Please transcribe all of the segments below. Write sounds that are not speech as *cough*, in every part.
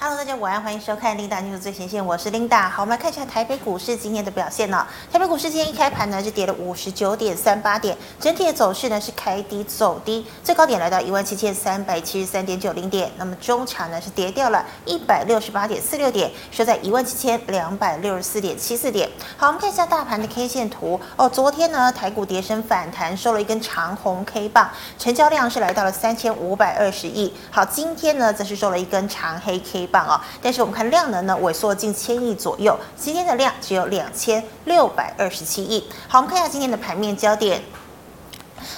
Hello，大家午安，欢迎收看 Linda News 最前线，我是 Linda。好，我们来看一下台北股市今天的表现呢。台北股市今天一开盘呢，是跌了五十九点三八点，整体的走势呢是开低走低，最高点来到一万七千三百七十三点九零点。那么中场呢是跌掉了一百六十八点四六点，收在一万七千两百六十四点七四点。好，我们看一下大盘的 K 线图哦。昨天呢，台股跌升反弹，收了一根长红 K 棒，成交量是来到了三千五百二十亿。好，今天呢则是收了一根长黑 K。棒啊！但是我们看量能呢，萎缩近千亿左右，今天的量只有两千六百二十七亿。好，我们看一下今天的盘面焦点。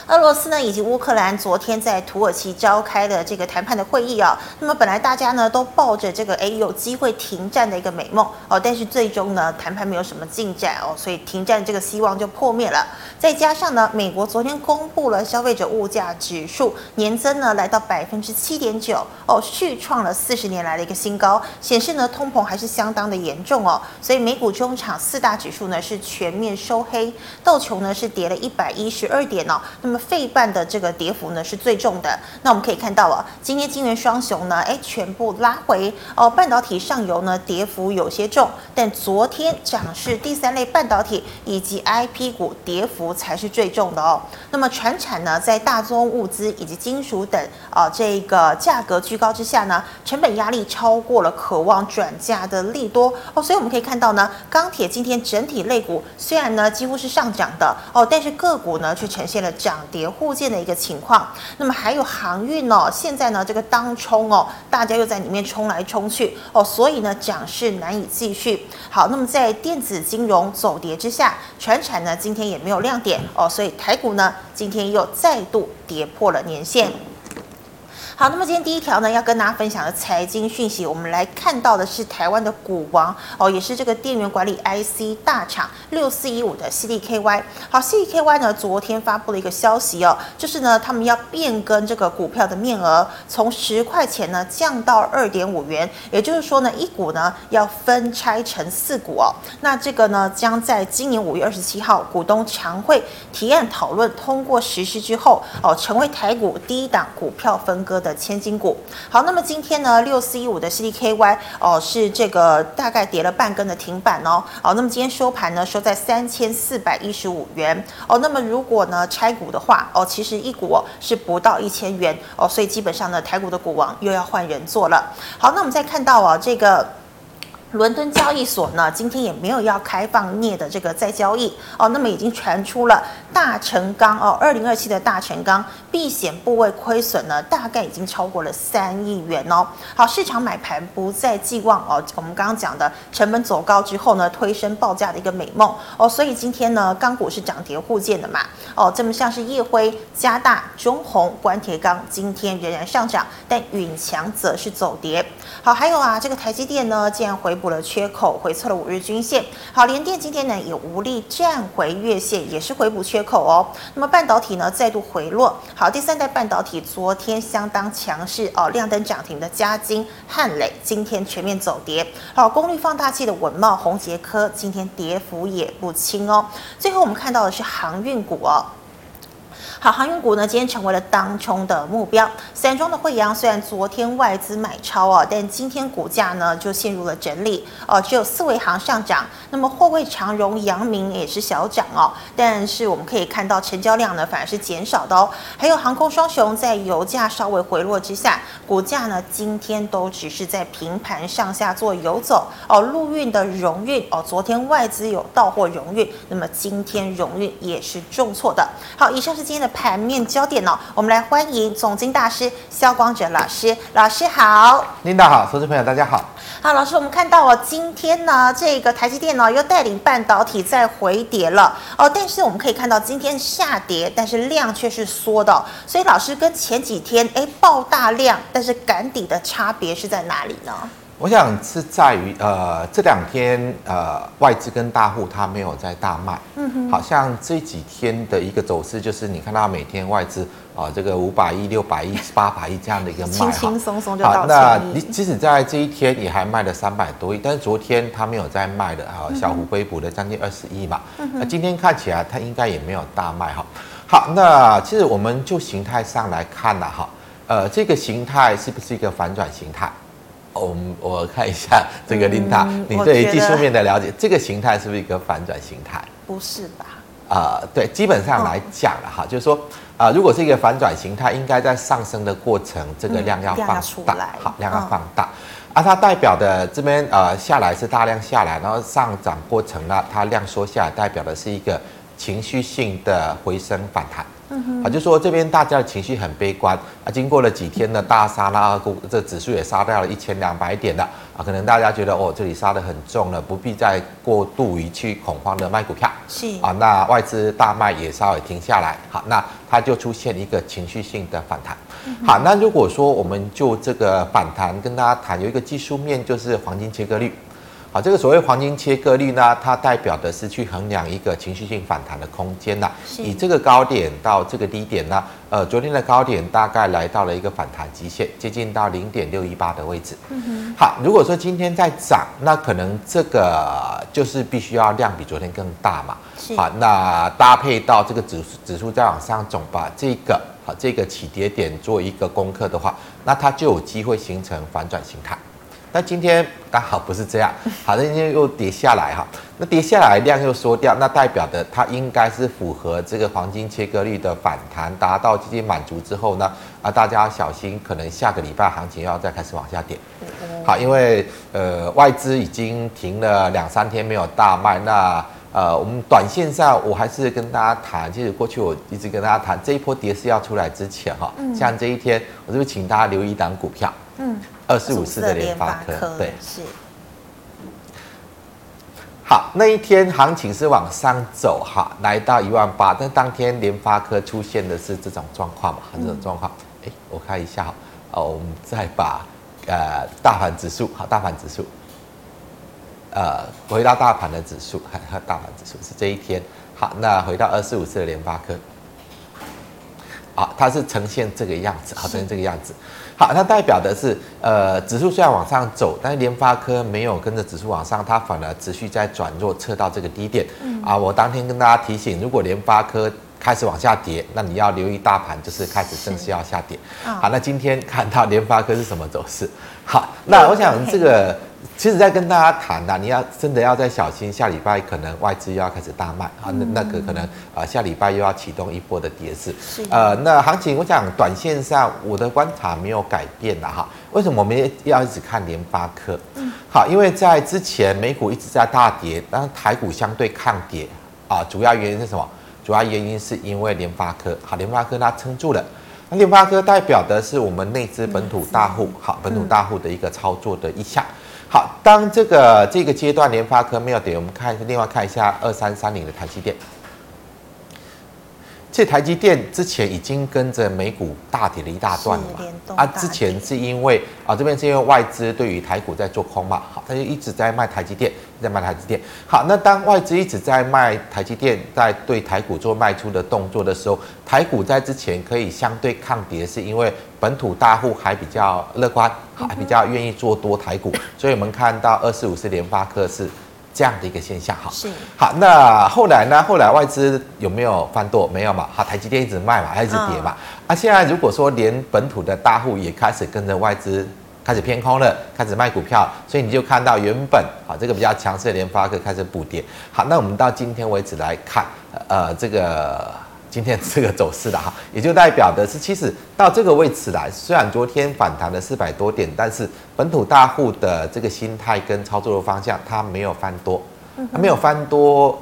俄罗斯呢以及乌克兰昨天在土耳其召开的这个谈判的会议啊，那么本来大家呢都抱着这个诶有机会停战的一个美梦哦，但是最终呢谈判没有什么进展哦，所以停战这个希望就破灭了。再加上呢，美国昨天公布了消费者物价指数年增呢来到百分之七点九哦，续创了四十年来的一个新高，显示呢通膨还是相当的严重哦，所以美股中场四大指数呢是全面收黑，道琼呢是跌了一百一十二点哦，那么。费半的这个跌幅呢是最重的，那我们可以看到啊，今天晶圆双雄呢，哎，全部拉回哦，半导体上游呢跌幅有些重，但昨天涨势第三类半导体以及 IP 股跌幅才是最重的哦。那么船产呢，在大宗物资以及金属等啊这个价格居高之下呢，成本压力超过了渴望转嫁的利多哦，所以我们可以看到呢，钢铁今天整体类股虽然呢几乎是上涨的哦，但是个股呢却呈现了涨。跌互见的一个情况，那么还有航运哦，现在呢这个当冲哦，大家又在里面冲来冲去哦，所以呢涨势难以继续。好，那么在电子金融走跌之下，船产呢今天也没有亮点哦，所以台股呢今天又再度跌破了年线。好，那么今天第一条呢，要跟大家分享的财经讯息，我们来看到的是台湾的股王哦，也是这个电源管理 IC 大厂六四一五的 CDKY。好，CDKY 呢昨天发布了一个消息哦，就是呢他们要变更这个股票的面额，从十块钱呢降到二点五元，也就是说呢一股呢要分拆成四股哦。那这个呢将在今年五月二十七号股东常会提案讨论通过实施之后哦，成为台股第一档股票分割的。千金股，好，那么今天呢，六四一五的 CDKY 哦，是这个大概跌了半根的停板哦，哦，那么今天收盘呢，收在三千四百一十五元哦，那么如果呢拆股的话哦，其实一股是不到一千元哦，所以基本上呢，台股的股王又要换人做了。好，那我们再看到啊，这个。伦敦交易所呢，今天也没有要开放镍的这个再交易哦。那么已经传出了大成钢哦，二零二七的大成钢避险部位亏损呢，大概已经超过了三亿元哦。好，市场买盘不再寄望哦，我们刚刚讲的成本走高之后呢，推升报价的一个美梦哦。所以今天呢，钢股是涨跌互见的嘛哦。这么像是烨辉、加大、中红、关铁钢今天仍然上涨，但允强则是走跌。好，还有啊，这个台积电呢，竟然回。补了缺口，回测了五日均线。好，联电今天呢也无力站回月线，也是回补缺口哦。那么半导体呢再度回落。好，第三代半导体昨天相当强势哦，亮灯涨停的嘉晶、汉磊今天全面走跌。好，功率放大器的稳懋、宏捷科今天跌幅也不轻哦。最后我们看到的是航运股哦。好，航运股呢，今天成为了当冲的目标。散装的慧洋虽然昨天外资买超啊，但今天股价呢就陷入了整理哦，只有四维航上涨。那么货柜长荣、阳明也是小涨哦，但是我们可以看到成交量呢反而是减少的哦。还有航空双雄在油价稍微回落之下，股价呢今天都只是在平盘上下做游走哦。陆运的荣运哦，昨天外资有到货荣运，那么今天荣运也是重挫的。好，以上是今天的。盘面焦点哦，我们来欢迎总经大师肖光哲老师。老师好，Linda 好，投资朋友大家好。好，老师，我们看到哦，今天呢，这个台积电呢又带领半导体在回跌了哦，但是我们可以看到今天下跌，但是量却是缩的，所以老师跟前几天哎爆大量，但是赶底的差别是在哪里呢？我想是在于呃这两天呃外资跟大户它没有在大卖，嗯哼，好像这几天的一个走势就是你看到每天外资啊、呃、这个五百亿、六百亿、*laughs* 八百亿这样的一个卖，轻轻松松就到。那你即使在这一天你还卖了三百多亿，但是昨天他没有在卖的啊，小幅回补了将近二十亿嘛，嗯、那今天看起来他应该也没有大卖哈。好，那其实我们就形态上来看了哈，呃这个形态是不是一个反转形态？我们我看一下这个琳达，你对于技术面的了解，这个形态是不是一个反转形态？不是吧？啊、呃，对，基本上来讲了哈，就是说啊、呃，如果是一个反转形态，应该在上升的过程，这个量要放大，好，量要放大。啊，它代表的这边呃下来是大量下来，然后上涨过程呢，它量缩下来，代表的是一个情绪性的回升反弹。啊，就说这边大家的情绪很悲观啊，经过了几天的大杀，那股这指数也杀掉了一千两百点了啊，可能大家觉得哦，这里杀得很重了，不必再过度于去恐慌的卖股票。是啊，那外资大卖也稍微停下来，好，那它就出现一个情绪性的反弹。嗯、好，那如果说我们就这个反弹跟大家谈，有一个技术面就是黄金切割率。好，这个所谓黄金切割率呢，它代表的是去衡量一个情绪性反弹的空间呐。以这个高点到这个低点呢，呃，昨天的高点大概来到了一个反弹极限，接近到零点六一八的位置。嗯哼。好，如果说今天在涨，那可能这个就是必须要量比昨天更大嘛。是。好，那搭配到这个指指数再往上走，把这个好这个起跌点做一个攻克的话，那它就有机会形成反转形态。那今天刚好不是这样，*laughs* 好的，今天又跌下来哈，那跌下来量又缩掉，那代表的它应该是符合这个黄金切割率的反弹达到接近满足之后呢，啊，大家要小心，可能下个礼拜行情要再开始往下跌。好，因为呃外资已经停了两三天没有大卖，那呃我们短线上我还是跟大家谈，其实过去我一直跟大家谈，这一波跌势要出来之前哈，像这一天我是不是请大家留意一档股票？嗯。二四五四的联发科，对，是。好，那一天行情是往上走哈，来到一万八，但当天联发科出现的是这种状况嘛？这种状况，哎、嗯，我看一下哈，哦，我们再把呃大盘指数，好，大盘指数，呃，回到大盘的指数，看看大盘指数是这一天，好，那回到二四五四的联发科。好，它是呈现这个样子，好，呈现这个样子。好，它代表的是，呃，指数虽然往上走，但是联发科没有跟着指数往上，它反而持续在转弱，测到这个低点。嗯、啊，我当天跟大家提醒，如果联发科开始往下跌，那你要留意大盘，就是开始正式要下跌。好，那今天看到联发科是什么走势？好，那我想这个。其实，在跟大家谈呐，你要真的要再小心，下礼拜可能外资又要开始大卖啊，那那个可能啊，下礼拜又要启动一波的跌势。呃，那行情，我想短线上我的观察没有改变了哈。为什么我们要一直看联发科？嗯。好，因为在之前美股一直在大跌，但是台股相对抗跌啊，主要原因是什么？主要原因是因为联发科，好，联发科它撑住了。那联发科代表的是我们内资本土大户，好，本土大户的一个操作的意向。好，当这个这个阶段联发科没有跌，我们看一下另外看一下二三三零的台积电。这台积电之前已经跟着美股大跌了一大段了嘛？啊，之前是因为啊这边是因为外资对于台股在做空嘛？好，他就一直在卖台积电，在卖台积电。好，那当外资一直在卖台积电，在对台股做卖出的动作的时候，台股在之前可以相对抗跌，是因为本土大户还比较乐观，还比较愿意做多台股，所以我们看到二四五四联发科是。这样的一个现象，哈，是好。那后来呢？后来外资有没有翻多？没有嘛。好，台积电一直卖嘛，还一直跌嘛。啊，现在如果说连本土的大户也开始跟着外资开始偏空了，开始卖股票，所以你就看到原本啊这个比较强势的联发科开始补跌。好，那我们到今天为止来看，呃，这个。今天这个走势的哈，*laughs* 也就代表的是，其实到这个位置来，虽然昨天反弹了四百多点，但是本土大户的这个心态跟操作的方向，它没有翻多，它没有翻多，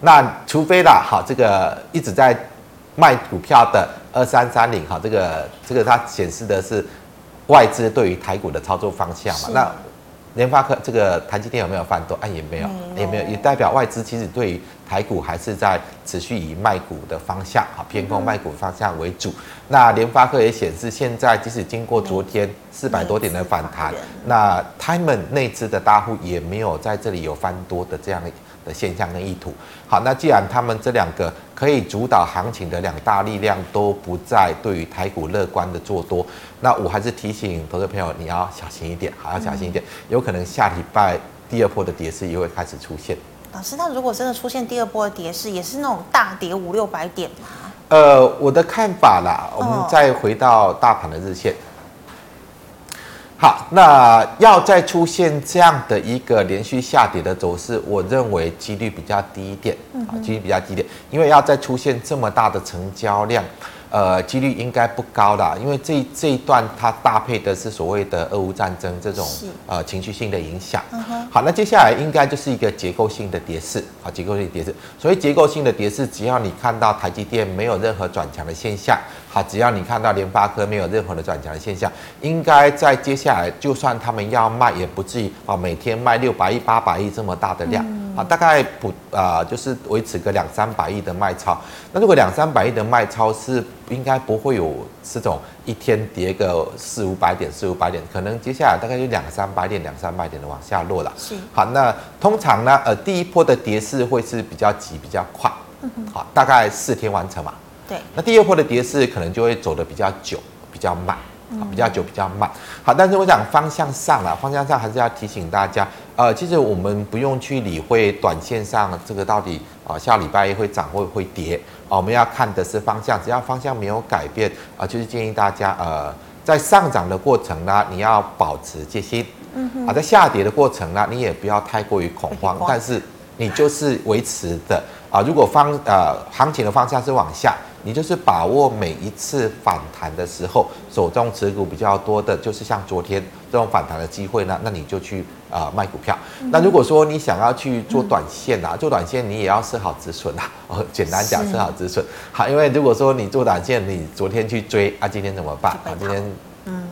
那除非啦，好，这个一直在卖股票的二三三零，哈，这个这个它显示的是外资对于台股的操作方向嘛，那。联发科这个台积电有没有翻多？啊，也没有，也没有，也代表外资其实对于台股还是在持续以卖股的方向，啊，偏空卖股方向为主。那联发科也显示，现在即使经过昨天四百多点的反弹，那他们内资的大户也没有在这里有翻多的这样的现象跟意图。好，那既然他们这两个可以主导行情的两大力量都不再对于台股乐观的做多，那我还是提醒投资朋友，你要小心一点，还要小心一点，有可能下礼拜第二波的跌势也会开始出现。老师，那如果真的出现第二波的跌势，也是那种大跌五六百点吗？呃，我的看法啦，我们再回到大盘的日线。好，那要再出现这样的一个连续下跌的走势，我认为几率比较低一点，啊，几率比较低一点，因为要再出现这么大的成交量。呃，几率应该不高啦，因为这这一段它搭配的是所谓的俄乌战争这种呃情绪性的影响。好，那接下来应该就是一个结构性的跌势啊，结构性的跌势。所以结构性的跌势，只要你看到台积电没有任何转强的现象，好，只要你看到联发科没有任何的转强的现象，应该在接下来，就算他们要卖，也不至于啊每天卖六百亿、八百亿这么大的量。嗯啊，大概不啊、呃，就是维持个两三百亿的卖超。那如果两三百亿的卖超是应该不会有这种一天跌个四五百点、四五百点，可能接下来大概就两三百点、两三百点的往下落了。是。好，那通常呢，呃，第一波的跌势会是比较急、比较快。嗯。好，大概四天完成嘛。对。那第二波的跌势可能就会走得比较久、比较慢。比较久，比较慢。好，但是我想方向上啊，方向上还是要提醒大家，呃，其实我们不用去理会短线上这个到底啊、呃，下礼拜一会涨或会跌啊、呃，我们要看的是方向，只要方向没有改变啊、呃，就是建议大家呃，在上涨的过程呢，你要保持戒心，嗯哼，啊，在下跌的过程呢，你也不要太过于恐慌，但是你就是维持的啊、呃，如果方呃行情的方向是往下。你就是把握每一次反弹的时候，手中持股比较多的，就是像昨天这种反弹的机会呢，那你就去啊、呃、卖股票。嗯、那如果说你想要去做短线啊，嗯、做短线你也要设好止损啊。*laughs* 哦，简单讲设好止损。好，因为如果说你做短线，你昨天去追啊，今天怎么办？啊，今天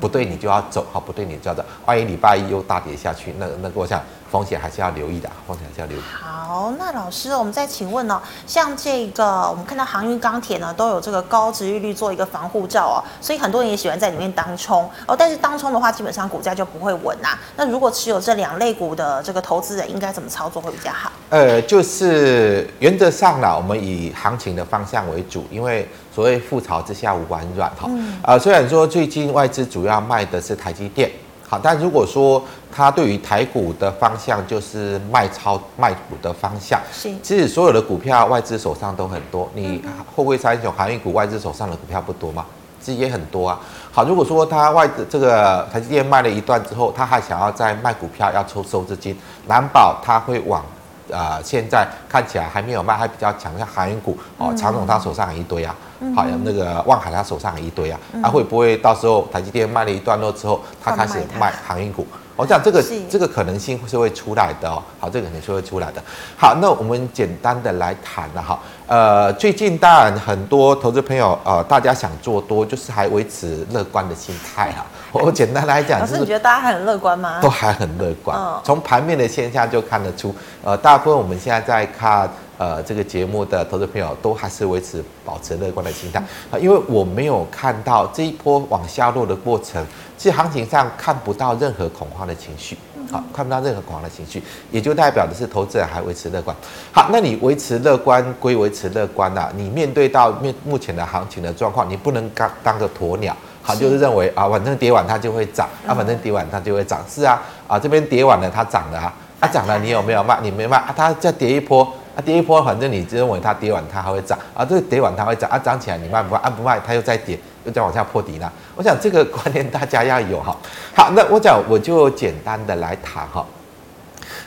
不对你就要走，好，不对你就要走。万一礼拜一又大跌下去，那那个我想。风险还是要留意的，风险还是要留意。好，那老师，我们再请问呢？像这个，我们看到航运、钢铁呢，都有这个高值利率做一个防护罩哦，所以很多人也喜欢在里面当冲哦。但是当冲的话，基本上股价就不会稳啊。那如果持有这两类股的这个投资人，应该怎么操作会比较好？呃，就是原则上呢，我们以行情的方向为主，因为所谓覆巢之下无完卵哈。嗯。呃，虽然说最近外资主要卖的是台积电。好，但如果说它对于台股的方向就是卖超卖股的方向，是，其实所有的股票外资手上都很多。你后贵三雄航运股外资手上的股票不多吗？其实也很多啊。好，如果说他外资这个台积电卖了一段之后，他还想要再卖股票要抽收资金，难保他会往。啊、呃，现在看起来还没有卖，还比较强，像航运股哦，长荣他手上有一堆啊，嗯、好像那个万海他手上有一堆啊，他、嗯啊、会不会到时候台积电卖了一段落之后，他开始卖航运股？我讲这个这个可能性是会出来的哦，好，这个肯定是会出来的。好，那我们简单的来谈了哈，呃，最近当然很多投资朋友呃，大家想做多，就是还维持乐观的心态哈。*laughs* 我简单来讲，就是你觉得大家还很乐观吗？都还很乐观，从盘面的现象就看得出，呃，大部分我们现在在看。呃，这个节目的投资朋友都还是维持保持乐观的心态啊，因为我没有看到这一波往下落的过程，其实行情上看不到任何恐慌的情绪，好，看不到任何恐慌的情绪，也就代表的是投资人还维持乐观。好，那你维持乐观归维持乐观呐，你面对到面目前的行情的状况，你不能当当个鸵鸟，好，就是认为啊，反正跌完它就会涨，啊，反正跌完它就会涨，是啊，啊这边跌完了它涨了啊，啊涨了你有没有卖？你没卖啊，它再跌一波。啊，跌一波，反正你认为它跌完它还会涨啊，这个跌完它会涨啊，涨起来你卖不卖？啊不卖，它又再跌，又再往下破底了。我想这个观念大家要有哈。好，那我讲我就简单的来谈哈。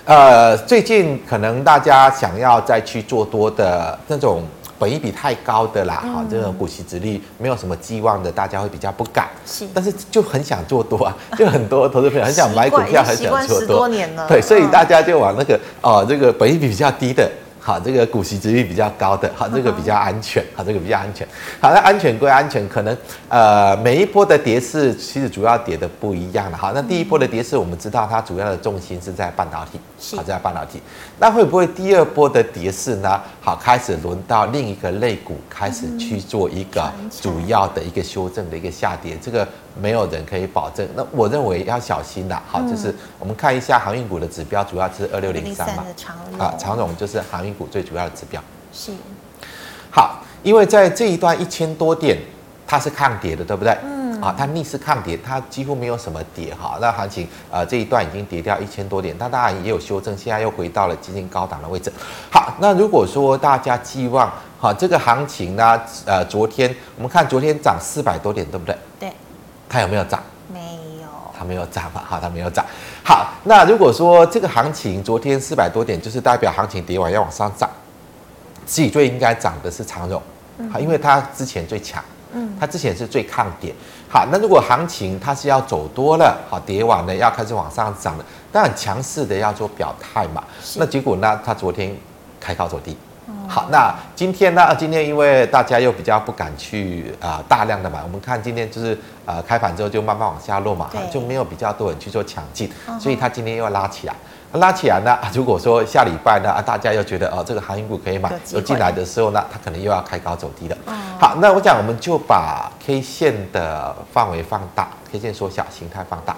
呃，最近可能大家想要再去做多的那种本益比太高的啦，哈、嗯，这种股息殖利率没有什么寄望的，大家会比较不敢。是，但是就很想做多啊，*laughs* 就很多投资朋友很想买股票，很想做多。十多年了。对，所以大家就往那个哦、呃，这个本益比比较低的。好，这个股息殖利率比较高的，好，这个比较安全，*laughs* 好，这个比较安全。好，那安全归安全，可能呃每一波的跌势其实主要跌的不一样的。好，那第一波的跌势我们知道它主要的重心是在半导体，好，在半导体。那会不会第二波的跌势呢？好，开始轮到另一个类股开始去做一个主要的一个修正的一个下跌，这个。没有人可以保证，那我认为要小心的。好，就是我们看一下航运股的指标，主要是二六零三嘛。啊，长荣就是航运股最主要的指标。是。好，因为在这一段一千多点，它是抗跌的，对不对？嗯。啊，它逆势抗跌，它几乎没有什么跌哈。那行情啊，这一段已经跌掉一千多点，它当然也有修正，现在又回到了接近高档的位置。好，那如果说大家寄望哈这个行情呢，呃，昨天我们看昨天涨四百多点，对不对？对。它有没有涨？没有。它没有涨嘛，哈，它没有涨。好，那如果说这个行情昨天四百多点，就是代表行情跌完要往上涨，自己最应该涨的是长荣，好，因为它之前最强，嗯，它之前是最抗跌。好，那如果行情它是要走多了，好，跌完了要开始往上涨了，那很强势的要做表态嘛，那结果呢，它昨天开高走低。好，那今天呢？今天因为大家又比较不敢去啊、呃，大量的买。我们看今天就是呃，开盘之后就慢慢往下落嘛，就没有比较多人去做抢进，所以它今天又要拉起来。拉起来呢，如果说下礼拜呢，啊，大家又觉得哦，这个航运股可以买，又进来的时候呢，它可能又要开高走低了。好，那我讲我们就把 K 线的范围放大，K 线缩小，形态放大。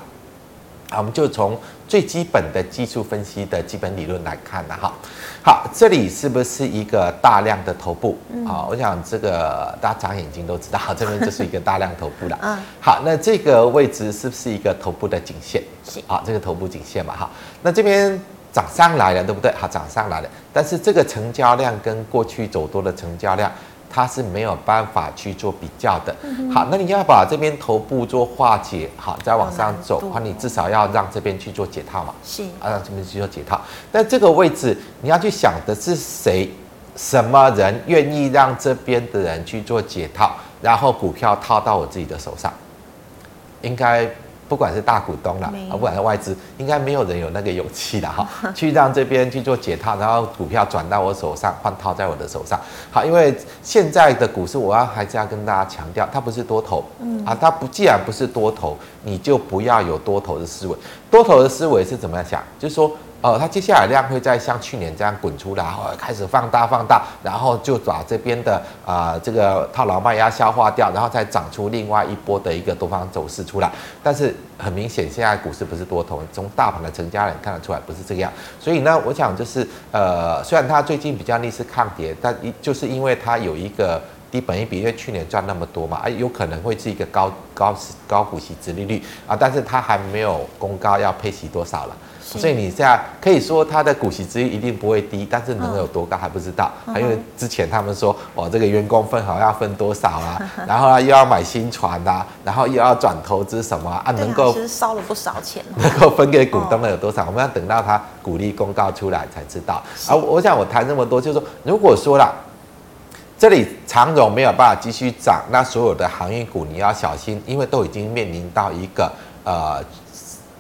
我们就从最基本的技术分析的基本理论来看的哈。好，这里是不是一个大量的头部？好，我想这个大家长眼睛都知道，这边就是一个大量头部了。嗯。好，那这个位置是不是一个头部的颈线？是。好，这个头部颈线嘛，哈。那这边涨上来了，对不对？好，涨上来了。但是这个成交量跟过去走多的成交量。它是没有办法去做比较的。好，那你要把这边头部做化解，好，再往上走，那你至少要让这边去做解套嘛。是，啊，让这边去做解套。但这个位置你要去想的是谁，什么人愿意让这边的人去做解套，然后股票套到我自己的手上，应该。不管是大股东啦，啊，不管是外资，应该没有人有那个勇气的哈，*laughs* 去让这边去做解套，然后股票转到我手上，换套在我的手上。好，因为现在的股市，我要还是要跟大家强调，它不是多头，嗯啊，它不既然不是多头，你就不要有多头的思维。多头的思维是怎么样想？就是说。哦，它接下来量会再像去年这样滚出来，哦，开始放大放大，然后就把这边的啊、呃、这个套牢卖压消化掉，然后再长出另外一波的一个多方走势出来。但是很明显，现在股市不是多头，从大盘的成交量看得出来不是这个样。所以呢，我想就是呃，虽然它最近比较逆势抗跌，但一就是因为它有一个低本益比，因为去年赚那么多嘛，啊，有可能会是一个高高高股息殖利率啊，但是它还没有公告要配息多少了。所以你现在可以说它的股息之一一定不会低，但是能有多高还不知道。还因为之前他们说，哦，这个员工分好要分多少啊，*laughs* 然后又要买新船啊，然后又要转投资什么啊，能够其实烧了不少钱，*laughs* 能够分给股东的有多少？我们要等到它股利公告出来才知道。啊，我想我谈这么多，就是说，如果说了这里长荣没有办法继续涨，那所有的航运股你要小心，因为都已经面临到一个呃。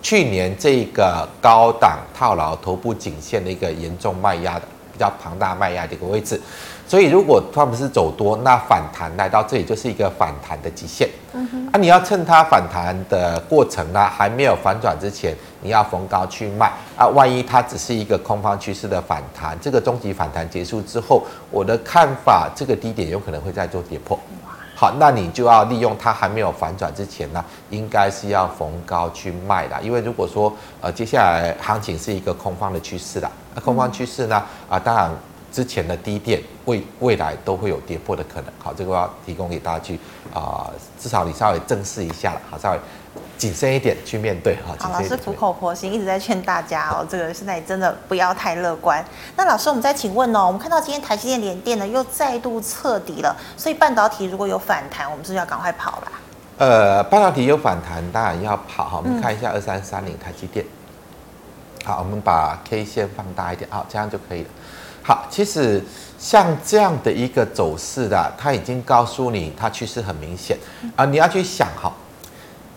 去年这个高档套牢头部颈线的一个严重卖压的比较庞大卖压的一个位置，所以如果他不是走多，那反弹来到这里就是一个反弹的极限。嗯哼，啊，你要趁它反弹的过程呢还没有反转之前，你要逢高去卖啊。万一它只是一个空方趋势的反弹，这个终极反弹结束之后，我的看法，这个低点有可能会再做跌破。好，那你就要利用它还没有反转之前呢，应该是要逢高去卖的，因为如果说呃接下来行情是一个空方的趋势的，那空方趋势呢啊，当然之前的低点未未来都会有跌破的可能。好，这个要提供给大家去啊，至少你稍微正视一下了，好，稍微。谨慎一点去面对哈。好，老师苦口婆心一直在劝大家哦，这个现在真的不要太乐观。那老师，我们再请问哦，我们看到今天台积电、联电呢又再度测底了，所以半导体如果有反弹，我们是不是要赶快跑啦？呃，半导体有反弹，当然要跑哈。我们看一下二三三零台积电。好，我们把 K 线放大一点，好，这样就可以了。好，其实像这样的一个走势的，它已经告诉你它趋势很明显啊，你要去想哈。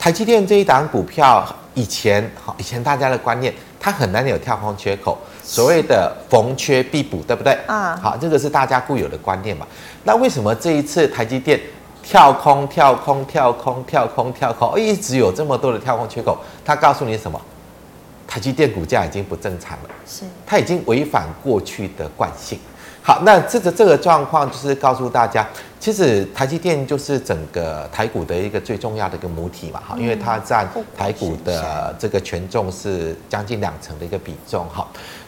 台积电这一档股票，以前好，以前大家的观念，它很难有跳空缺口，所谓的逢缺必补，对不对？啊，好，这个是大家固有的观念嘛。那为什么这一次台积电跳空、跳空、跳空、跳空、跳空，一直有这么多的跳空缺口？它告诉你什么？台积电股价已经不正常了，是，它已经违反过去的惯性。好，那这个这个状况就是告诉大家，其实台积电就是整个台股的一个最重要的一个母体嘛，哈，因为它占台股的这个权重是将近两成的一个比重，哈。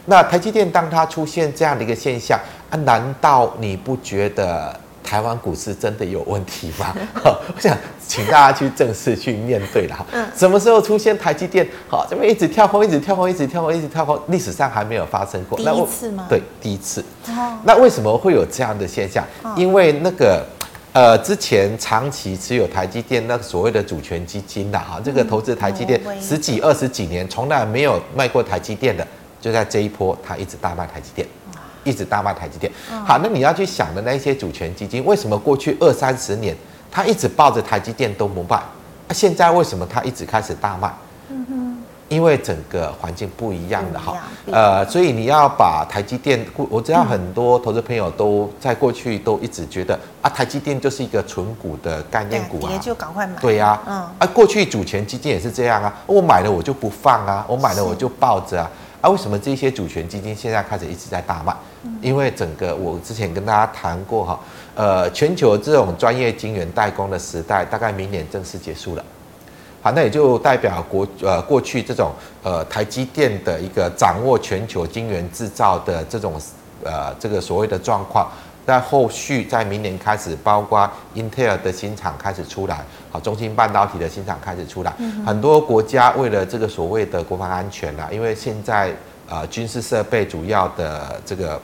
那台积电当它出现这样的一个现象啊，难道你不觉得？台湾股市真的有问题吗？*laughs* 好，我想请大家去正式去面对了哈。嗯。什么时候出现台积电？好，这边一直跳空，一直跳空，一直跳空，一直跳空，历史上还没有发生过。第一次吗？对，第一次。哦。那为什么会有这样的现象？因为那个呃，之前长期持有台积电那个所谓的主权基金的哈，这个投资台积电十几二十几年，从来没有卖过台积电的，就在这一波，他一直大卖台积电，一直大卖台积电。好，那你要去想的那些主权基金，为什么过去二三十年他一直抱着台积电都不卖？那现在为什么他一直开始大卖？因为整个环境不一样的哈，呃，所以你要把台积电，我知道很多投资朋友都在过去都一直觉得啊，台积电就是一个纯股的概念股啊，就赶快买。对呀，嗯，啊，过去主权基金也是这样啊，我买了我就不放啊，我买了我就抱着啊，啊，为什么这些主权基金现在开始一直在大卖？因为整个我之前跟大家谈过哈，呃，全球这种专业晶圆代工的时代，大概明年正式结束了。好，那也就代表国呃过去这种呃台积电的一个掌握全球晶圆制造的这种呃这个所谓的状况，在后续在明年开始，包括英特尔的新厂开始出来，好，中芯半导体的新厂开始出来，很多国家为了这个所谓的国防安全啊，因为现在呃军事设备主要的这个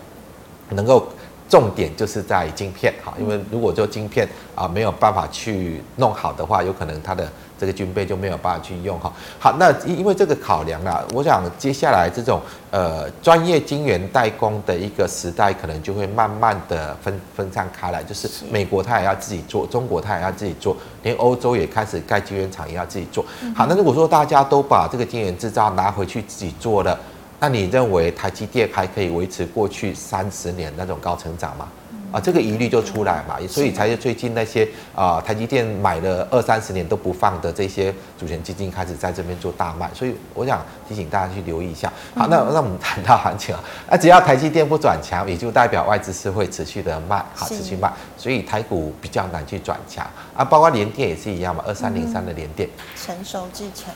能够。重点就是在晶片，哈，因为如果就晶片啊没有办法去弄好的话，有可能它的这个军备就没有办法去用，哈。好，那因因为这个考量啊，我想接下来这种呃专业晶圆代工的一个时代，可能就会慢慢的分分散开来，就是美国它也要自己做，中国它也要自己做，连欧洲也开始盖晶圆厂也要自己做。好，那如果说大家都把这个晶圆制造拿回去自己做了。那你认为台积电还可以维持过去三十年那种高成长吗？啊，这个疑虑就出来嘛，所以才是最近那些啊台积电买了二三十年都不放的这些主权基金开始在这边做大卖，所以我想提醒大家去留意一下。好，那那我们谈到行情啊，那只要台积电不转强，也就代表外资是会持续的卖，好，持续卖，所以台股比较难去转强。啊，包括联电也是一样嘛，二三零三的联电，成熟制程。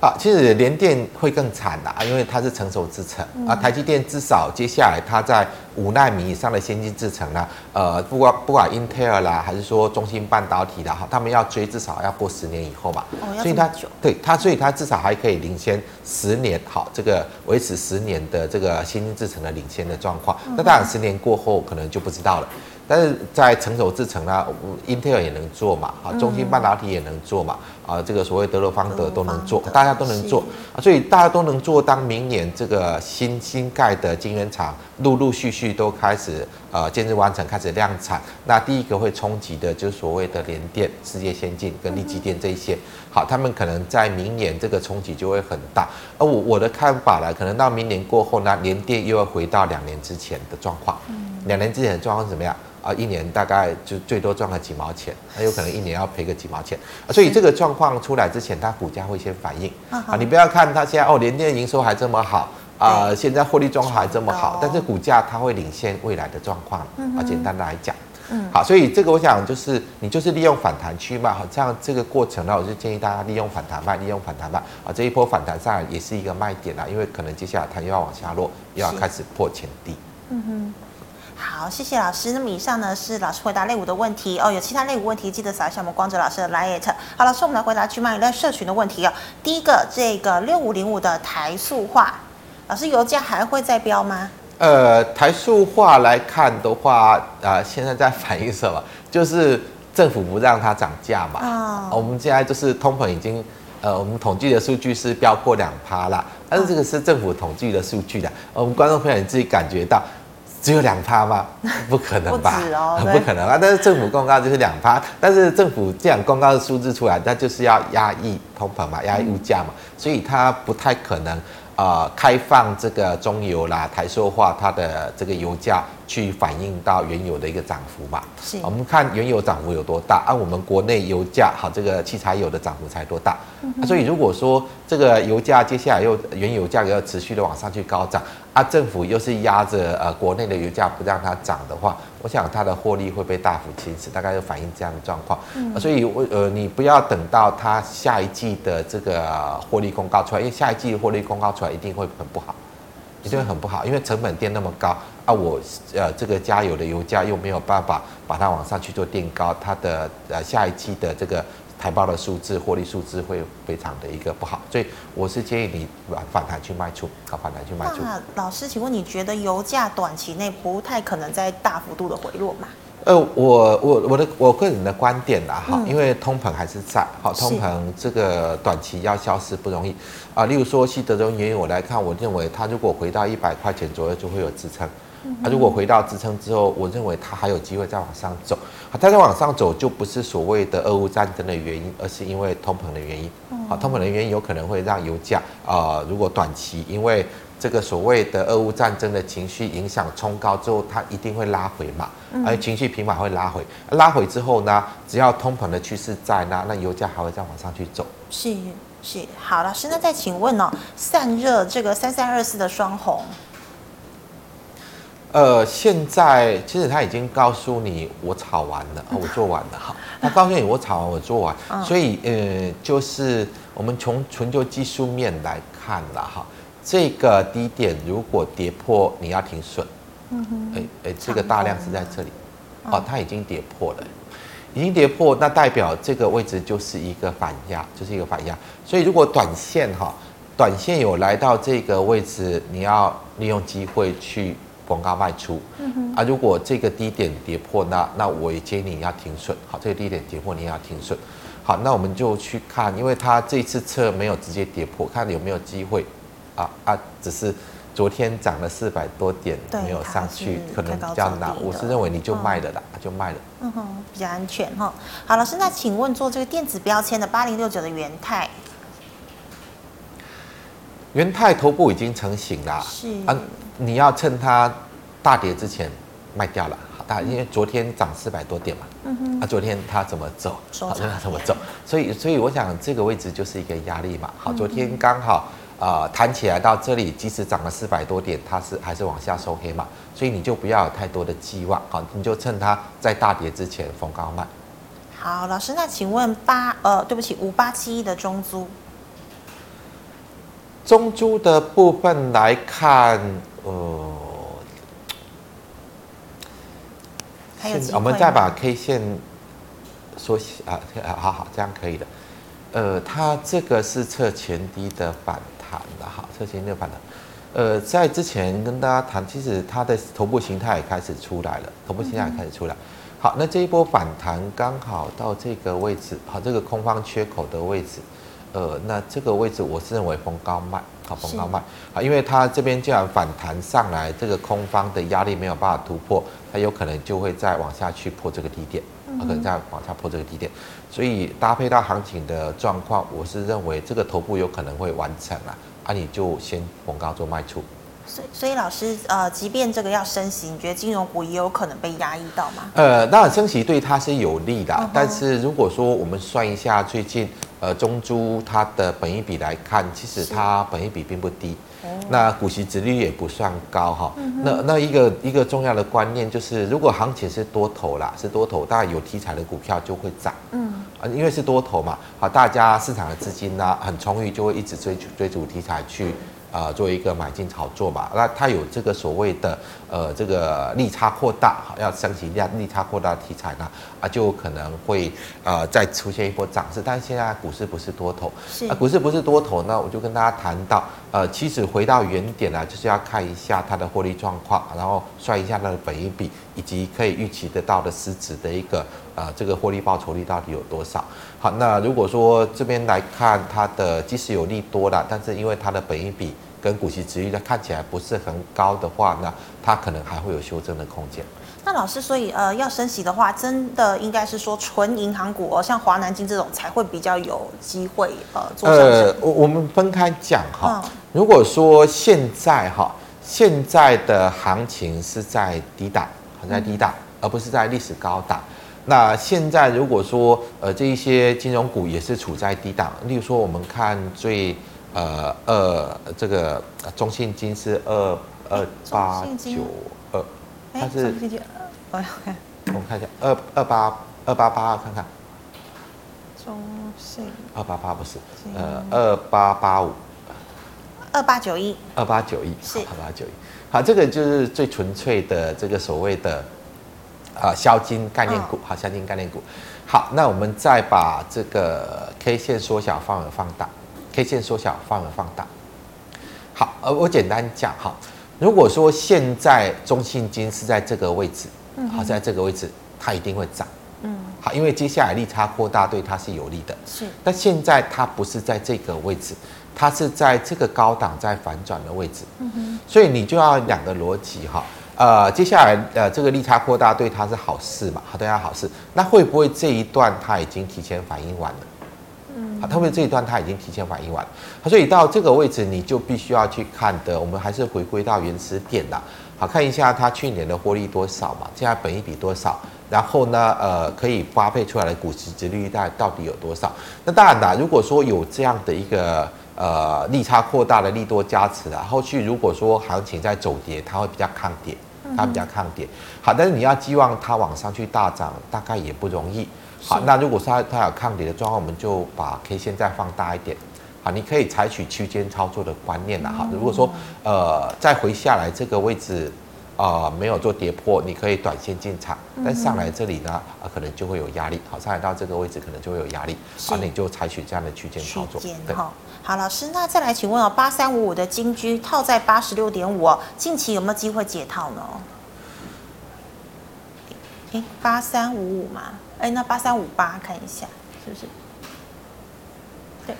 啊，其实联电会更惨啦，因为它是成熟制程啊。台积电至少接下来它在五纳米以上的先进制程呢，呃，不管不管英特尔啦，还是说中芯半导体啦，哈，他们要追至少要过十年以后嘛。哦，所以它对它，所以它至少还可以领先十年，好，这个维持十年的这个先进制程的领先的状况。那当然，十年过后可能就不知道了。但是在成熟制程呢，英特尔也能做嘛，啊，中芯半导体也能做嘛，啊，这个所谓德罗方德都能做，大家都能做啊，所以大家都能做。当明年这个新新盖的晶圆厂陆陆续续都开始呃建设完成，开始量产，那第一个会冲击的就是所谓的联电、世界先进跟力积电这一些，好，他们可能在明年这个冲击就会很大。而我我的看法呢，可能到明年过后呢，联电又要回到两年之前的状况，两年之前的状况怎么样？啊，一年大概就最多赚个几毛钱，那有可能一年要赔个几毛钱，所以这个状况出来之前，它股价会先反应。啊，你不要看它现在哦，联电营收还这么好啊，现在获利状况还这么好，但是股价它会领先未来的状况。啊，简单的来讲，嗯，好，所以这个我想就是你就是利用反弹去卖，好，这样这个过程呢，我就建议大家利用反弹卖，利用反弹卖啊，这一波反弹上来也是一个卖点啦，因为可能接下来它又要往下落，又要开始破前低。嗯哼。好，谢谢老师。那么以上呢是老师回答类股的问题哦。有其他类股问题，记得扫一下我们光哲老师的 LINE。好，老师，我们来回答巨亨 Line 社群的问题哦。第一个，这个六五零五的台塑化，老师，油价还会再飙吗？呃，台塑化来看的话，呃，现在在反映什么？就是政府不让它涨价嘛。啊、哦。我们现在就是通膨已经，呃，我们统计的数据是飙破两趴啦，但是这个是政府统计的数据的，我们观众朋友你自己感觉到。只有两趴吗？*laughs* 不可能吧，不，*laughs* 哦、不可能啊！但是政府公告就是两趴，但是政府这样公告的数字出来，那就是要压抑通膨嘛，压抑物价嘛，所以它不太可能。呃，开放这个中油啦、台塑化，它的这个油价去反映到原油的一个涨幅嘛？是。我们看原油涨幅有多大，按、啊、我们国内油价好，这个汽柴油的涨幅才多大？嗯、啊。所以如果说这个油价接下来又原油价格要持续的往上去高涨，啊，政府又是压着呃国内的油价不让它涨的话。我想它的获利会被大幅侵蚀，大概就反映这样的状况。嗯，所以我呃，你不要等到它下一季的这个获利公告出来，因为下一季的获利公告出来一定会很不好，一定会很不好，因为成本垫那么高啊，我呃这个加油的油价又没有办法把它往上去做垫高，它的呃下一季的这个。财报的数字、获利数字会非常的一个不好，所以我是建议你反反弹去卖出，好反弹去卖出。那老师，请问你觉得油价短期内不太可能再大幅度的回落吗？呃，我我我的我个人的观点啦，哈、嗯，因为通膨还是在，好，通膨这个短期要消失不容易啊。例如说，西德州原油我来看，我认为它如果回到一百块钱左右，就会有支撑。它、啊、如果回到支撑之后，我认为它还有机会再往上走。它再往上走，就不是所谓的俄乌战争的原因，而是因为通膨的原因。好，通膨的原因有可能会让油价啊、呃，如果短期因为这个所谓的俄乌战争的情绪影响冲高之后，它一定会拉回嘛。而情绪平缓会拉回，拉回之后呢，只要通膨的趋势在那，那油价还会再往上去走。是是，好，老师，那再请问哦，散热这个三三二四的双鸿。呃，现在其实他已经告诉你，我炒完了，我做完了，好，他告诉你我炒完，我做完，所以呃，就是我们从纯就技术面来看了哈，这个低点如果跌破，你要停损，嗯哼，哎哎，这个大量是在这里，哦，它已经跌破了，已经跌破，那代表这个位置就是一个反压，就是一个反压，所以如果短线哈，短线有来到这个位置，你要利用机会去。逢高卖出，啊，如果这个低点跌破，那那我也建议你要停损。好，这个低点跌破，你也要停损。好，那我们就去看，因为它这次测没有直接跌破，看有没有机会。啊啊，只是昨天涨了四百多点，没有上去，可能比较难。我是认为你就卖了啦，嗯、就卖了。嗯哼，比较安全哈。好，老师，那请问做这个电子标签的八零六九的元太，元泰头部已经成型了，是啊。你要趁它大跌之前卖掉了，好大，因为昨天涨四百多点嘛，嗯哼，啊，昨天它怎么走？好，它怎么走？所以，所以我想这个位置就是一个压力嘛。好，昨天刚好啊弹、呃、起来到这里，即使涨了四百多点，它是还是往下收黑嘛，所以你就不要有太多的寄望，好，你就趁它在大跌之前逢高卖。好，老师，那请问八呃，对不起，五八七一的中租，中珠的部分来看。呃，我们再把 K 线缩小啊，好好，这样可以的。呃，它这个是测前低的反弹的，好，测前低的反弹。呃，在之前跟大家谈，其实它的头部形态也开始出来了，头部形态也开始出来。好，那这一波反弹刚好到这个位置，好，这个空方缺口的位置。呃，那这个位置我是认为逢高卖，好，逢高卖，啊，因为它这边既然反弹上来，这个空方的压力没有办法突破，它有可能就会再往下去破这个低点，啊，可能再往下破这个低点，所以搭配到行情的状况，我是认为这个头部有可能会完成了，啊，你就先逢高做卖出。所以，所以老师，呃，即便这个要升息，你觉得金融股也有可能被压抑到吗？呃，当然升息对它是有利的，嗯、但是如果说我们算一下最近。呃，中珠它的本益比来看，其实它本益比并不低，那股息值率也不算高哈。那那一个一个重要的观念就是，如果行情是多头啦，是多头，当然有题材的股票就会涨。嗯，啊，因为是多头嘛，好，大家市场的资金呢很充裕，就会一直追逐追逐题材去。啊、呃，做一个买进炒作嘛，那它有这个所谓的呃这个利差扩大，要升级量利差扩大的题材呢，啊，就可能会呃再出现一波涨势。但是现在股市不是多头，啊，股市不是多头，那我就跟大家谈到，呃，其实回到原点呢，就是要看一下它的获利状况，然后算一下它的本益比，以及可以预期得到的实质的一个呃这个获利报酬率到底有多少。好，那如果说这边来看它的即使有利多了，但是因为它的本益比跟股息殖利率看起来不是很高的话，那它可能还会有修正的空间。那老师，所以呃，要升息的话，真的应该是说纯银行股哦，像华南金这种才会比较有机会呃做上升。呃，我我们分开讲哈。嗯、如果说现在哈，现在的行情是在低档，在低档，嗯、而不是在历史高档。那现在如果说呃这一些金融股也是处在低档，例如说我们看最。呃，二这个中信金是二二八九二，它是，我看，我们看一下二二八二八八，看看，中信二八八不是，呃二八八五，二八九一，二八九一是二八九一，好，这个就是最纯粹的这个所谓的啊，销金概念股，好，销金概念股。好，那我们再把这个 K 线缩小范围放大，K 线缩小范围放大。好，呃，我简单讲哈，如果说现在中信金是在这个位置，好，在这个位置，它一定会涨。嗯，好，因为接下来利差扩大对它是有利的。是，但现在它不是在这个位置，它是在这个高档在反转的位置。嗯哼，所以你就要两个逻辑哈。呃，接下来呃，这个利差扩大对它是好事嘛？好，对它好事。那会不会这一段它已经提前反应完了？特别这一段它已经提前反应完了。所以到这个位置你就必须要去看的，我们还是回归到原始点啦。好，看一下它去年的获利多少嘛？现在本益比多少？然后呢，呃，可以发配出来的股息值率大概到底有多少？那当然啦，如果说有这样的一个。呃，利差扩大的利多加持啊，后续如果说行情在走跌，它会比较抗跌，它比较抗跌。好，但是你要寄望它往上去大涨，大概也不容易。好，那如果说它它有抗跌的状况，我们就把 K 线再放大一点。好，你可以采取区间操作的观念了哈。如果说呃再回下来这个位置。啊、呃，没有做跌破，你可以短线进场，但上来这里呢，啊、呃，可能就会有压力。好，上来到这个位置可能就会有压力，好，那你就采取这样的区间操作。对，好，好，老师，那再来请问哦，八三五五的金居套在八十六点五，近期有没有机会解套呢？哎，八三五五嘛，哎，那八三五八看一下是不是？对，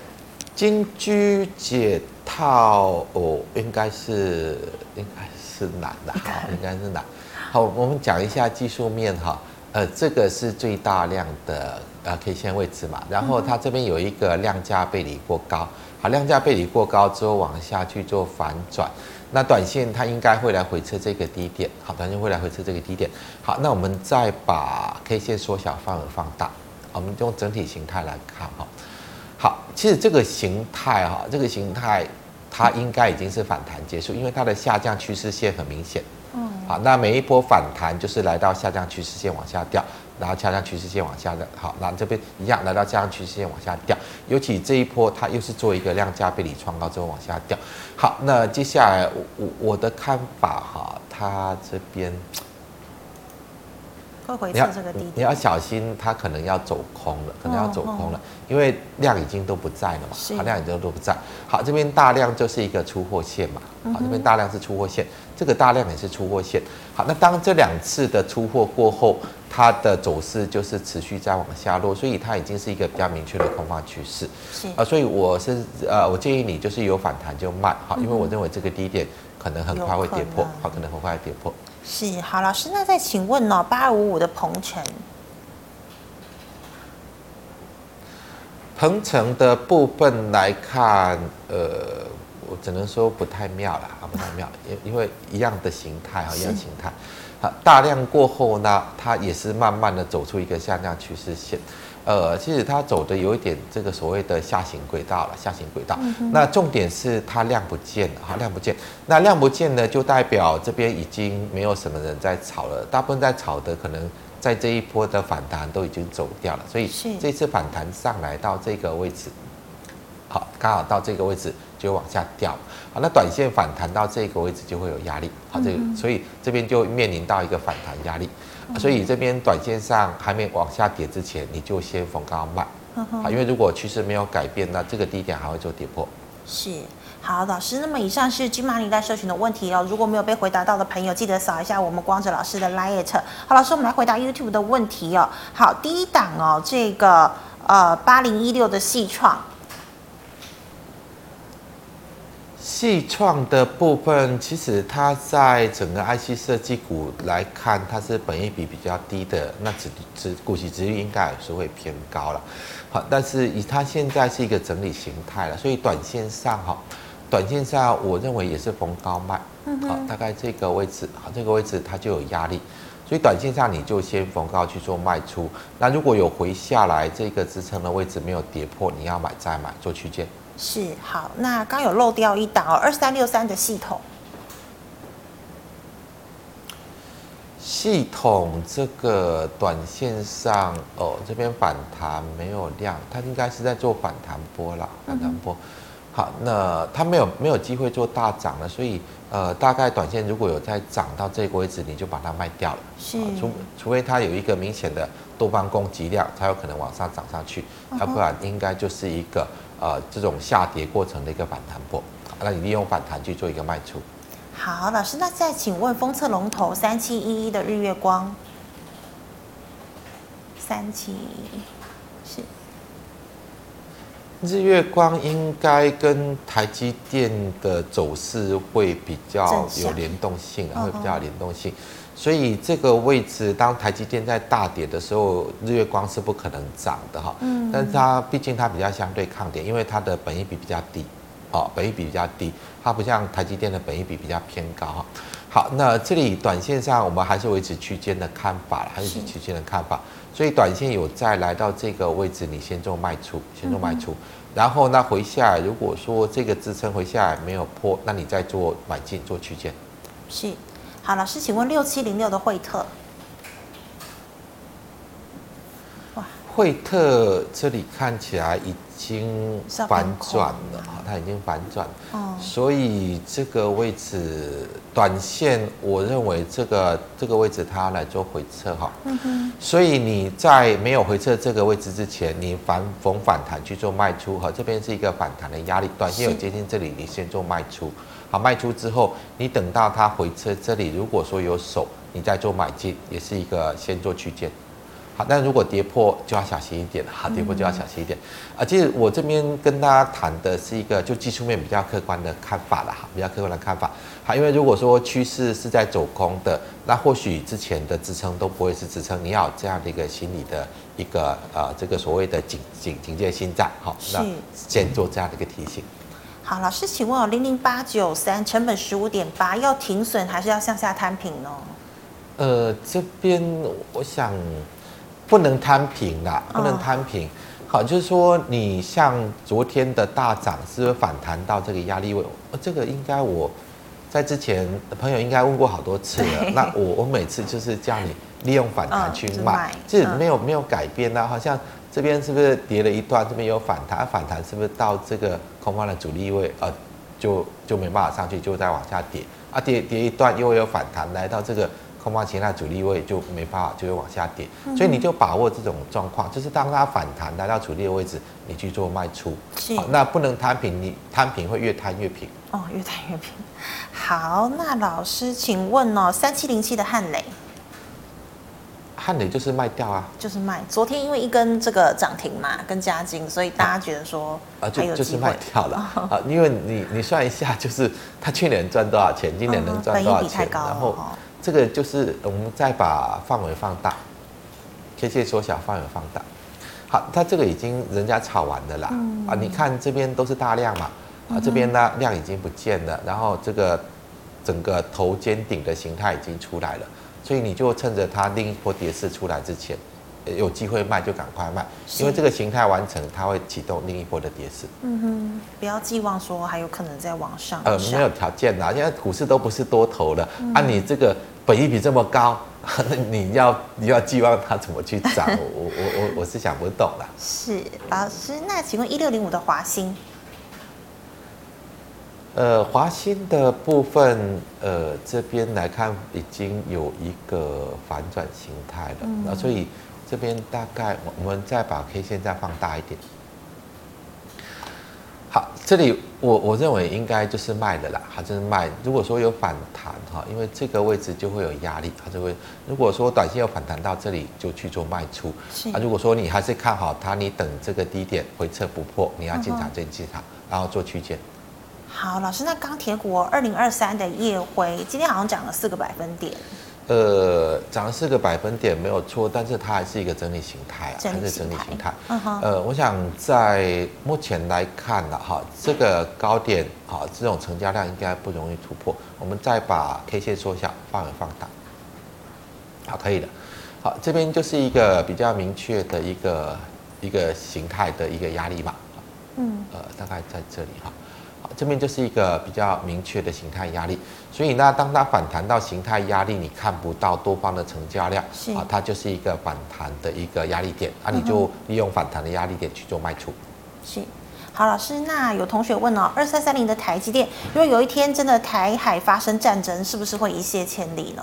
金居解套哦，应该是应该。是难的哈，应该是难。*laughs* 好，我们讲一下技术面哈。呃，这个是最大量的呃 K 线位置嘛，然后它这边有一个量价背离过高，好，量价背离过高之后往下去做反转，那短线它应该会来回测这个低点，好，短线会来回测这个低点。好，那我们再把 K 线缩小范围放大，我们用整体形态来看哈。好，其实这个形态哈，这个形态。它应该已经是反弹结束，因为它的下降趋势线很明显。嗯，好，那每一波反弹就是来到下降趋势线往下掉，然后下降趋势线往下的，好，那这边一样来到下降趋势线往下掉，尤其这一波它又是做一个量价背离创高之后往下掉。好，那接下来我我我的看法哈，它这边。会回测这个低点，你要小心，它可能要走空了，可能要走空了，因为量已经都不在了嘛，好，量已经都不在。好，这边大量就是一个出货线嘛，好，这边大量是出货线，这个大量也是出货线。好，那当这两次的出货过后，它的走势就是持续在往下落，所以它已经是一个比较明确的空方趋势。是啊，所以我是呃，我建议你就是有反弹就卖，好，因为我认为这个低点可能很快会跌破，好，可能很快会跌破。是好，老师，那再请问呢、哦？八二五五的鹏程，鹏程的部分来看，呃，我只能说不太妙了啊，不太妙，因因为一样的形态啊，一样形态，好，大量过后呢，它也是慢慢的走出一个下降趋势线。呃，其实它走的有一点这个所谓的下行轨道了，下行轨道。嗯、那重点是它量不见了，哈，量不见。那量不见呢，就代表这边已经没有什么人在炒了，大部分在炒的可能在这一波的反弹都已经走掉了。所以这次反弹上来到这个位置，好，刚好到这个位置就往下掉。好，那短线反弹到这个位置就会有压力。好，这个所以这边就面临到一个反弹压力。所以这边短线上还没往下跌之前，你就先逢高卖，好，因为如果趋势没有改变，那这个低点还会做跌破。是，好，老师，那么以上是金马里带社群的问题哦。如果没有被回答到的朋友，记得扫一下我们光子老师的 liet。好，老师，我们来回答 YouTube 的问题哦。好，第一档哦，这个呃八零一六的细创。矽创的部分，其实它在整个 IC 设计股来看，它是本益比比较低的，那只只股息值率应该也是会偏高了。好，但是以它现在是一个整理形态了，所以短线上哈，短线上我认为也是逢高卖，好，大概这个位置，好，这个位置它就有压力，所以短线上你就先逢高去做卖出。那如果有回下来这个支撑的位置没有跌破，你要买再买做区间。是好，那刚有漏掉一档哦，二三六三的系统。系统这个短线上哦，这边反弹没有量，它应该是在做反弹波啦，反弹波。好，那它没有没有机会做大涨了，所以呃，大概短线如果有再涨到这个位置，你就把它卖掉了。是，除除非它有一个明显的多方供给量，才有可能往上涨上去，要不然应该就是一个呃这种下跌过程的一个反弹波。那你利用反弹去做一个卖出。好，老师，那再请问封测龙头三七一一的日月光，三七是。日月光应该跟台积电的走势会比较有联动性，会比较有联动性，所以这个位置当台积电在大跌的时候，日月光是不可能涨的哈。嗯，但是它毕竟它比较相对抗跌，因为它的本益比比较低，哦，本益比比较低，它不像台积电的本益比比较偏高哈。好，那这里短线上我们还是维持区间的看法，还是区间的看法。所以短线有再来到这个位置，你先做卖出，先做卖出，嗯、然后呢回下来，如果说这个支撑回下来没有破，那你再做买进做区间。是，好，老师，请问六七零六的惠特。惠特这里看起来已经反转了哈，它已经反转，哦，所以这个位置短线，我认为这个这个位置它要来做回撤哈，嗯哼，所以你在没有回撤这个位置之前，你反逢反弹去做卖出哈，这边是一个反弹的压力，短线有接近这里，你先做卖出，好，卖出之后，你等到它回撤这里，如果说有手，你再做买进，也是一个先做区间。好，但如果跌破就要小心一点，好，跌破就要小心一点。啊，其实我这边跟大家谈的是一个就技术面比较客观的看法了哈，比较客观的看法。好，因为如果说趋势是在走空的，那或许之前的支撑都不会是支撑，你要有这样的一个心理的一个呃这个所谓的警警警戒心在，好，那先做这样的一个提醒。好，老师，请问哦，零零八九三成本十五点八，要停损还是要向下摊平呢？呃，这边我想。不能摊平啦，不能摊平。好，就是说你像昨天的大涨，是不是反弹到这个压力位？这个应该我在之前朋友应该问过好多次了。那我我每次就是叫你利用反弹去卖，这没有没有改变呢。好像这边是不是跌了一段，这边有反弹，反弹是不是到这个空方的阻力位？呃，就就没办法上去，就再往下跌。啊，跌跌一段又有反弹，来到这个。空方形态阻力位就没办法，就会往下跌，所以你就把握这种状况，就是当它反弹来到阻力的位置，你去做卖出。是，那不能摊平，你摊平会越摊越平。哦，越摊越平。好，那老师，请问哦，三七零七的汉磊，汉磊就是卖掉啊，就是卖。昨天因为一根这个涨停嘛，跟加金，所以大家觉得说啊，就就是卖掉了。*laughs* 啊，因为你你算一下，就是他去年赚多少钱，今年能赚多少钱，然后。这个就是我们再把范围放大，K 线缩小，范围放大。好，它这个已经人家炒完的啦，嗯、啊，你看这边都是大量嘛，啊，这边呢量已经不见了，然后这个整个头肩顶的形态已经出来了，所以你就趁着它另一波跌势出来之前。有机会卖就赶快卖，因为这个形态完成，它会启动另一波的跌势。嗯哼，不要寄望说还有可能再往上。呃，没有条件啦，现在股市都不是多头了。嗯、啊，你这个本益比这么高，那 *laughs* 你要你要寄望它怎么去涨？我我我我是想不懂啦。是老师，那请问一六零五的华兴？呃，华兴的部分，呃，这边来看已经有一个反转形态了，那、嗯、所以。这边大概我我们再把 K 线再放大一点。好，这里我我认为应该就是卖的啦，还是卖。如果说有反弹哈，因为这个位置就会有压力，它就会。如果说短线有反弹到这里，就去做卖出。啊，如果说你还是看好它，你等这个低点回撤不破，你要进场进进场，然后做区间。好，老师，那钢铁股二零二三的夜辉今天好像涨了四个百分点。呃，涨了四个百分点没有错，但是它还是一个整理形态啊，还是整理形态。嗯哼。呃，我想在目前来看了哈，这个高点哈，这种成交量应该不容易突破。我们再把 K 线缩小，范围放大。好，可以的。好，这边就是一个比较明确的一个一个形态的一个压力嘛。嗯。呃，大概在这里哈。这边就是一个比较明确的形态压力，所以呢，当它反弹到形态压力，你看不到多方的成交量，是啊，它就是一个反弹的一个压力点，啊，你就利用反弹的压力点去做卖出。是，好，老师，那有同学问哦，二三三零的台积电，如果有一天真的台海发生战争，是不是会一泻千里呢？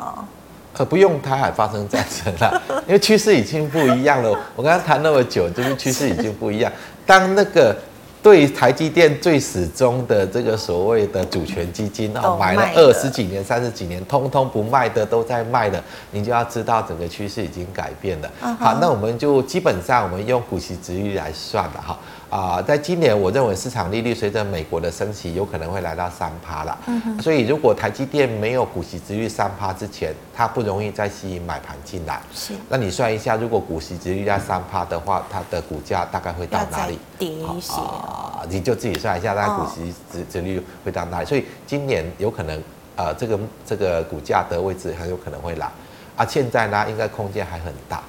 呃，不用台海发生战争了，*laughs* 因为趋势已经不一样了。我刚刚谈那么久，就是趋势已经不一样。当那个。对台积电最始终的这个所谓的主权基金啊，买了二十几年、三十几年，通通不卖的都在卖的，你就要知道整个趋势已经改变了。好，那我们就基本上我们用股息殖利率来算了哈。啊，在今年，我认为市场利率随着美国的升息，有可能会来到三趴了。嗯。所以，如果台积电没有股息殖率三趴之前，它不容易再吸引买盘进来。是。那你算一下，如果股息殖率在三趴的话，它的股价大概会到哪里？跌一些。啊，你就自己算一下，它股息殖殖率会到哪里？所以今年有可能，呃，这个这个股价的位置很有可能会来。啊，现在呢，应该空间还很大。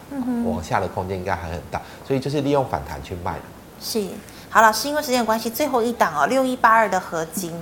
往下的空间应该还很大，所以就是利用反弹去卖。是，好，老师，因为时间关系，最后一档哦，六一八二的合金，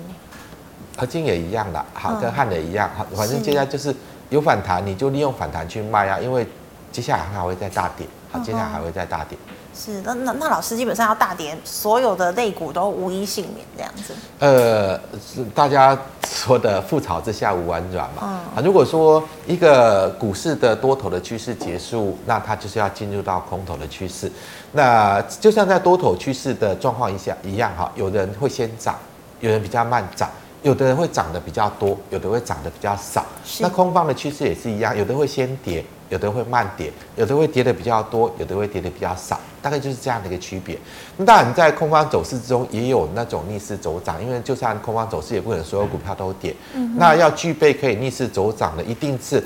合金也一样的，好，跟汉磊一样，好，反正现在就是有反弹，你就利用反弹去卖啊，因为接下来还会再大跌，好，接下来还会再大跌。是，那那那老师基本上要大跌，所有的类股都无一幸免这样子。呃，是大家说的覆巢之下无完卵嘛。嗯。啊，如果说一个股市的多头的趋势结束，那它就是要进入到空头的趋势。那就像在多头趋势的状况一下一样哈，有的人会先涨，有人比较慢涨，有的人会涨得比较多，有的会涨得比较少。那空方的趋势也是一样，有的会先跌。有的会慢跌，有的会跌的比较多，有的会跌的比较少，大概就是这样的一个区别。那当然，在空方走势之中也有那种逆势走涨，因为就算空方走势，也不可能所有股票都跌。嗯、那要具备可以逆势走涨的，一定是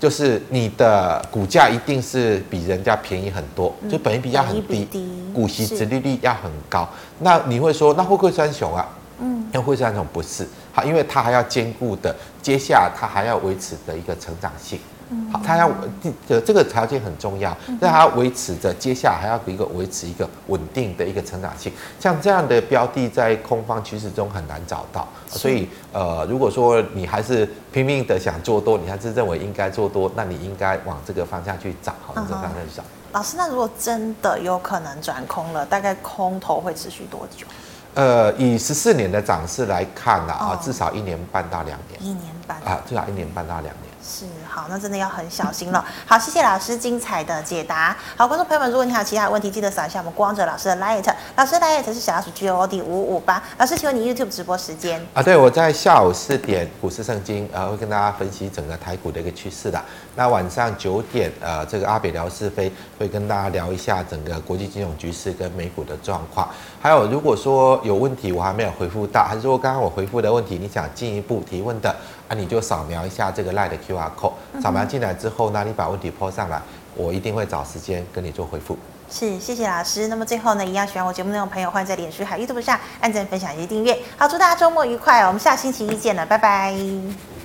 就是你的股价一定是比人家便宜很多，嗯、就本益比要很低，股息殖利率要很高。那你会说，那会不会三雄啊？嗯，那会三雄不是好，因为它还要兼顾的，接下来它还要维持的一个成长性。好，它要这这个条件很重要，那它要维持着，接下来还要一个维持一个稳定的一个成长性。像这样的标的，在空方趋势中很难找到，所以呃，如果说你还是拼命的想做多，你还是认为应该做多，那你应该往这个方向去找，好，这个方向去找。老师，那如果真的有可能转空了，大概空头会持续多久？呃，以十四年的涨势来看呢，啊，至少一年半到两年。一年半啊，至少一年半到两年。是好，那真的要很小心了。好，谢谢老师精彩的解答。好，观众朋友们，如果你还有其他问题，记得扫一下我们光哲老师的 Light，老师的 Light 是小老鼠 G O D 五五八。老师，请问你 YouTube 直播时间啊？对，我在下午四点股市圣经，呃，会跟大家分析整个台股的一个趋势的。那晚上九点，呃，这个阿北聊是非会跟大家聊一下整个国际金融局势跟美股的状况。还有，如果说有问题我还没有回复到，还是说刚刚我回复的问题你想进一步提问的？那、啊、你就扫描一下这个 Lite 的 QR code，扫描进来之后呢，你把问题 po 上来，我一定会找时间跟你做回复。是，谢谢老师。那么最后呢，一样喜欢我节目内容的朋友，欢迎在脸书还有 YouTube 上按赞、分享以及订阅。好，祝大家周末愉快，我们下星期一见了，拜拜。